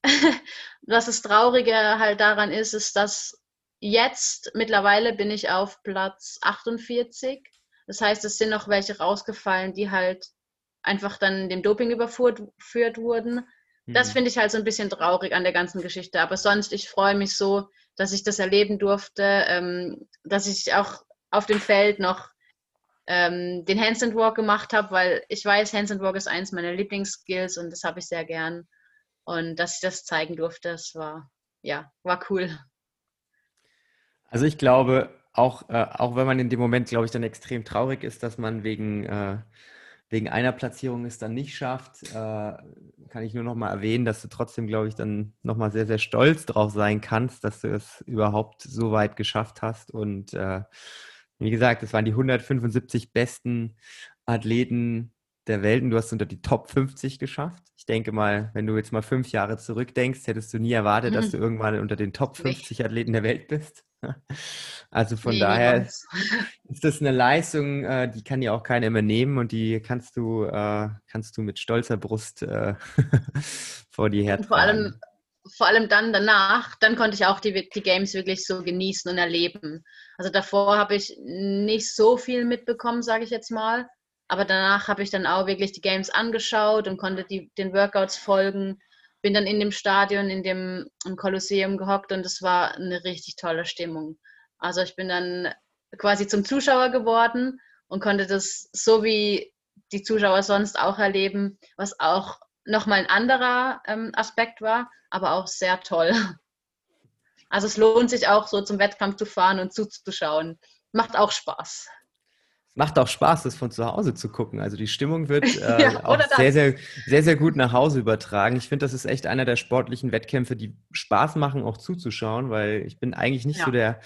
B: was das Traurige halt daran ist, ist, dass jetzt mittlerweile bin ich auf Platz 48. Das heißt, es sind noch welche rausgefallen, die halt einfach dann dem Doping überführt wurden. Das mhm. finde ich halt so ein bisschen traurig an der ganzen Geschichte. Aber sonst, ich freue mich so, dass ich das erleben durfte, ähm, dass ich auch auf dem Feld noch ähm, den Handstand Walk gemacht habe, weil ich weiß, Handstand Walk ist eins meiner Lieblingsskills und das habe ich sehr gern. Und dass ich das zeigen durfte, das war, ja, war cool.
A: Also ich glaube, auch, äh, auch wenn man in dem Moment, glaube ich, dann extrem traurig ist, dass man wegen äh, wegen einer Platzierung es dann nicht schafft, äh, kann ich nur noch mal erwähnen, dass du trotzdem, glaube ich, dann noch mal sehr, sehr stolz drauf sein kannst, dass du es überhaupt so weit geschafft hast. Und äh, wie gesagt, es waren die 175 besten Athleten der Welt und du hast unter die Top 50 geschafft. Ich denke mal, wenn du jetzt mal fünf Jahre zurückdenkst, hättest du nie erwartet, dass du irgendwann unter den Top 50 Athleten der Welt bist. Also von nee, daher ist, ist das eine Leistung, äh, die kann dir auch keiner mehr nehmen und die kannst du, äh, kannst du mit stolzer Brust äh, vor dir her
B: vor allem, vor allem dann danach, dann konnte ich auch die, die Games wirklich so genießen und erleben. Also davor habe ich nicht so viel mitbekommen, sage ich jetzt mal. Aber danach habe ich dann auch wirklich die Games angeschaut und konnte die, den Workouts folgen bin dann in dem Stadion, in dem im Kolosseum gehockt und es war eine richtig tolle Stimmung. Also ich bin dann quasi zum Zuschauer geworden und konnte das so wie die Zuschauer sonst auch erleben, was auch nochmal ein anderer ähm, Aspekt war, aber auch sehr toll. Also es lohnt sich auch so zum Wettkampf zu fahren und zuzuschauen. Macht auch Spaß.
A: Macht auch Spaß, das von zu Hause zu gucken. Also die Stimmung wird äh, ja, auch sehr, sehr, sehr, sehr gut nach Hause übertragen. Ich finde, das ist echt einer der sportlichen Wettkämpfe, die Spaß machen, auch zuzuschauen, weil ich bin eigentlich nicht ja. so der,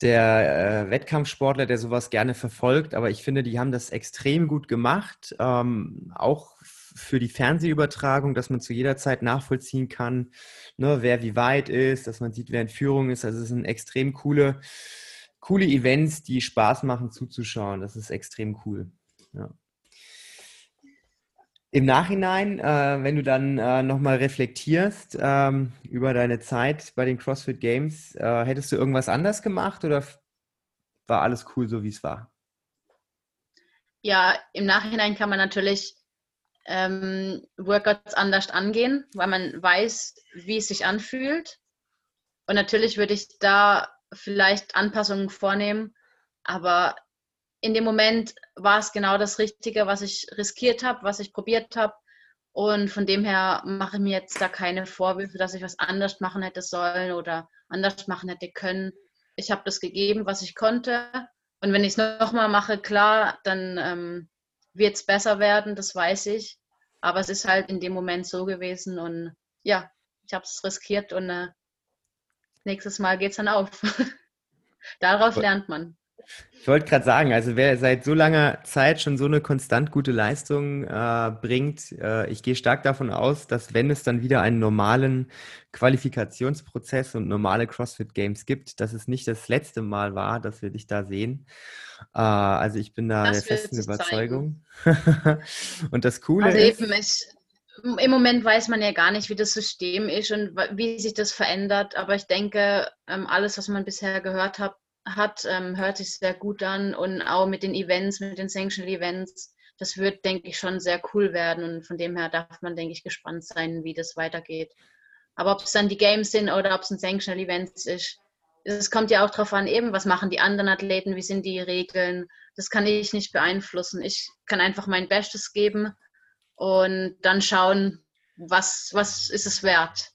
A: der äh, Wettkampfsportler, der sowas gerne verfolgt, aber ich finde, die haben das extrem gut gemacht. Ähm, auch für die Fernsehübertragung, dass man zu jeder Zeit nachvollziehen kann, ne, wer wie weit ist, dass man sieht, wer in Führung ist. Also es sind extrem coole coole Events, die Spaß machen zuzuschauen. Das ist extrem cool. Ja. Im Nachhinein, äh, wenn du dann äh, nochmal reflektierst ähm, über deine Zeit bei den CrossFit Games, äh, hättest du irgendwas anders gemacht oder war alles cool, so wie es war?
B: Ja, im Nachhinein kann man natürlich ähm, Workouts anders angehen, weil man weiß, wie es sich anfühlt. Und natürlich würde ich da vielleicht Anpassungen vornehmen. Aber in dem Moment war es genau das Richtige, was ich riskiert habe, was ich probiert habe. Und von dem her mache ich mir jetzt da keine Vorwürfe, dass ich was anders machen hätte sollen oder anders machen hätte können. Ich habe das gegeben, was ich konnte. Und wenn ich es nochmal mache, klar, dann ähm, wird es besser werden, das weiß ich. Aber es ist halt in dem Moment so gewesen und ja, ich habe es riskiert und äh, nächstes Mal geht es dann auf. Daraus lernt man.
A: Ich wollte gerade sagen, also wer seit so langer Zeit schon so eine konstant gute Leistung äh, bringt, äh, ich gehe stark davon aus, dass wenn es dann wieder einen normalen Qualifikationsprozess und normale CrossFit Games gibt, dass es nicht das letzte Mal war, dass wir dich da sehen. Äh, also ich bin da das der festen Überzeugung. und das Coole also ist. Eben, ich,
B: im Moment weiß man ja gar nicht, wie das System ist und wie sich das verändert. Aber ich denke, ähm, alles, was man bisher gehört hat, hat ähm, hört sich sehr gut an. Und auch mit den Events, mit den Sanctioned Events, das wird, denke ich, schon sehr cool werden. Und von dem her darf man, denke ich, gespannt sein, wie das weitergeht. Aber ob es dann die Games sind oder ob es ein Sanctioned Events ist, es kommt ja auch darauf an, eben, was machen die anderen Athleten, wie sind die Regeln. Das kann ich nicht beeinflussen. Ich kann einfach mein Bestes geben und dann schauen, was, was ist es wert.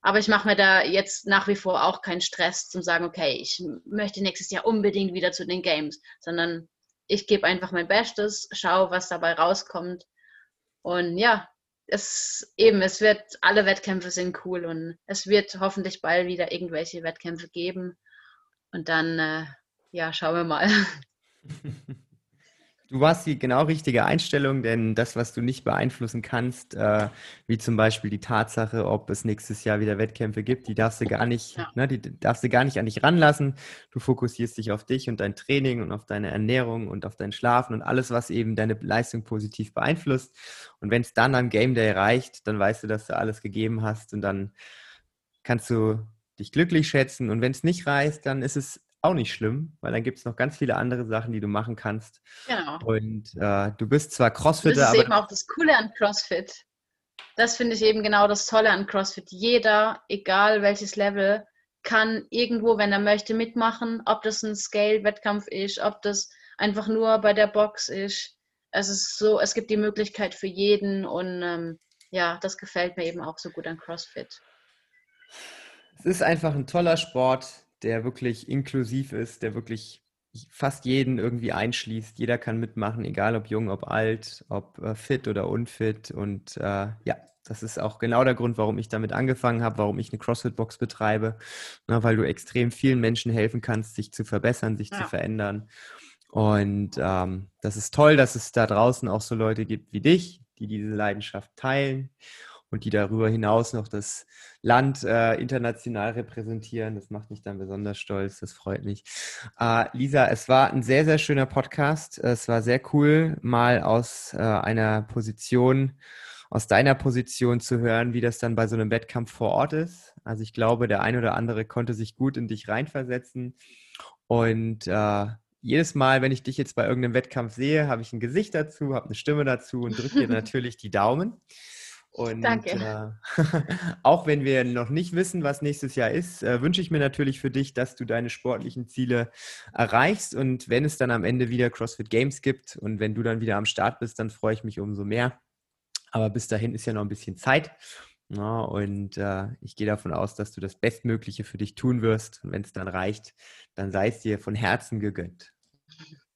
B: Aber ich mache mir da jetzt nach wie vor auch keinen Stress zum sagen, okay, ich möchte nächstes Jahr unbedingt wieder zu den Games, sondern ich gebe einfach mein Bestes, schaue, was dabei rauskommt. Und ja, es eben, es wird, alle Wettkämpfe sind cool und es wird hoffentlich bald wieder irgendwelche Wettkämpfe geben. Und dann, äh, ja, schauen wir mal.
A: Du hast die genau richtige Einstellung, denn das, was du nicht beeinflussen kannst, äh, wie zum Beispiel die Tatsache, ob es nächstes Jahr wieder Wettkämpfe gibt, die darfst du gar nicht, ja. ne, die darfst du gar nicht an dich ranlassen. Du fokussierst dich auf dich und dein Training und auf deine Ernährung und auf dein Schlafen und alles, was eben deine Leistung positiv beeinflusst. Und wenn es dann am Game Day reicht, dann weißt du, dass du alles gegeben hast und dann kannst du dich glücklich schätzen. Und wenn es nicht reicht, dann ist es auch nicht schlimm, weil dann gibt es noch ganz viele andere Sachen, die du machen kannst. Genau. Und äh, du bist zwar Crossfitter,
B: das ist aber. eben auch das Coole an CrossFit. Das finde ich eben genau das Tolle an CrossFit. Jeder, egal welches Level, kann irgendwo, wenn er möchte, mitmachen. Ob das ein Scale-Wettkampf ist, ob das einfach nur bei der Box ist. Es ist so, es gibt die Möglichkeit für jeden und ähm, ja, das gefällt mir eben auch so gut an CrossFit.
A: Es ist einfach ein toller Sport der wirklich inklusiv ist, der wirklich fast jeden irgendwie einschließt. Jeder kann mitmachen, egal ob jung, ob alt, ob äh, fit oder unfit. Und äh, ja, das ist auch genau der Grund, warum ich damit angefangen habe, warum ich eine CrossFit-Box betreibe, Na, weil du extrem vielen Menschen helfen kannst, sich zu verbessern, sich ja. zu verändern. Und ähm, das ist toll, dass es da draußen auch so Leute gibt wie dich, die diese Leidenschaft teilen und die darüber hinaus noch das Land äh, international repräsentieren. Das macht mich dann besonders stolz. Das freut mich. Äh, Lisa, es war ein sehr, sehr schöner Podcast. Es war sehr cool, mal aus äh, einer Position, aus deiner Position zu hören, wie das dann bei so einem Wettkampf vor Ort ist. Also ich glaube, der ein oder andere konnte sich gut in dich reinversetzen. Und äh, jedes Mal, wenn ich dich jetzt bei irgendeinem Wettkampf sehe, habe ich ein Gesicht dazu, habe eine Stimme dazu und drücke dir natürlich die Daumen. Und Danke. Äh, auch wenn wir noch nicht wissen, was nächstes Jahr ist, äh, wünsche ich mir natürlich für dich, dass du deine sportlichen Ziele erreichst. Und wenn es dann am Ende wieder CrossFit Games gibt und wenn du dann wieder am Start bist, dann freue ich mich umso mehr. Aber bis dahin ist ja noch ein bisschen Zeit. Ja, und äh, ich gehe davon aus, dass du das Bestmögliche für dich tun wirst. Und wenn es dann reicht, dann sei es dir von Herzen gegönnt.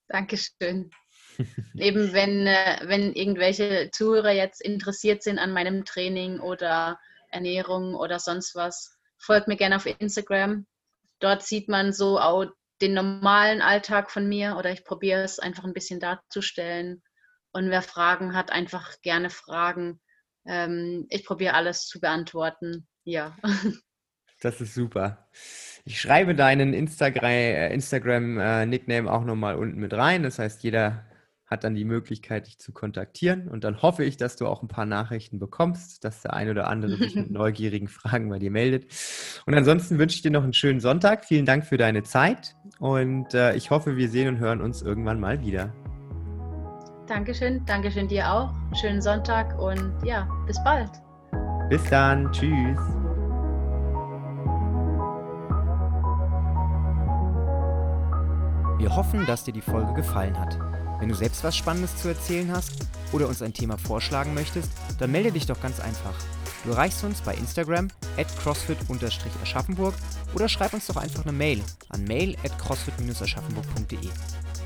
B: Dankeschön. Eben wenn, äh, wenn irgendwelche Zuhörer jetzt interessiert sind an meinem Training oder Ernährung oder sonst was, folgt mir gerne auf Instagram. Dort sieht man so auch den normalen Alltag von mir oder ich probiere es einfach ein bisschen darzustellen. Und wer Fragen hat, einfach gerne fragen. Ähm, ich probiere alles zu beantworten. Ja.
A: Das ist super. Ich schreibe deinen Instagram-Nickname Instagram, äh, auch nochmal unten mit rein. Das heißt, jeder hat dann die Möglichkeit, dich zu kontaktieren. Und dann hoffe ich, dass du auch ein paar Nachrichten bekommst, dass der ein oder andere sich mit neugierigen Fragen bei dir meldet. Und ansonsten wünsche ich dir noch einen schönen Sonntag. Vielen Dank für deine Zeit und äh, ich hoffe, wir sehen und hören uns irgendwann mal wieder.
B: Dankeschön, Dankeschön dir auch. Schönen Sonntag und ja, bis bald.
A: Bis dann, tschüss. Wir hoffen, dass dir die Folge gefallen hat. Wenn du selbst was Spannendes zu erzählen hast oder uns ein Thema vorschlagen möchtest, dann melde dich doch ganz einfach. Du erreichst uns bei Instagram at crossfit-aschaffenburg oder schreib uns doch einfach eine Mail an mail at crossfit-aschaffenburg.de.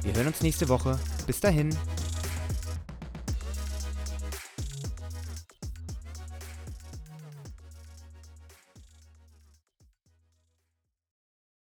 A: Wir hören uns nächste Woche. Bis dahin.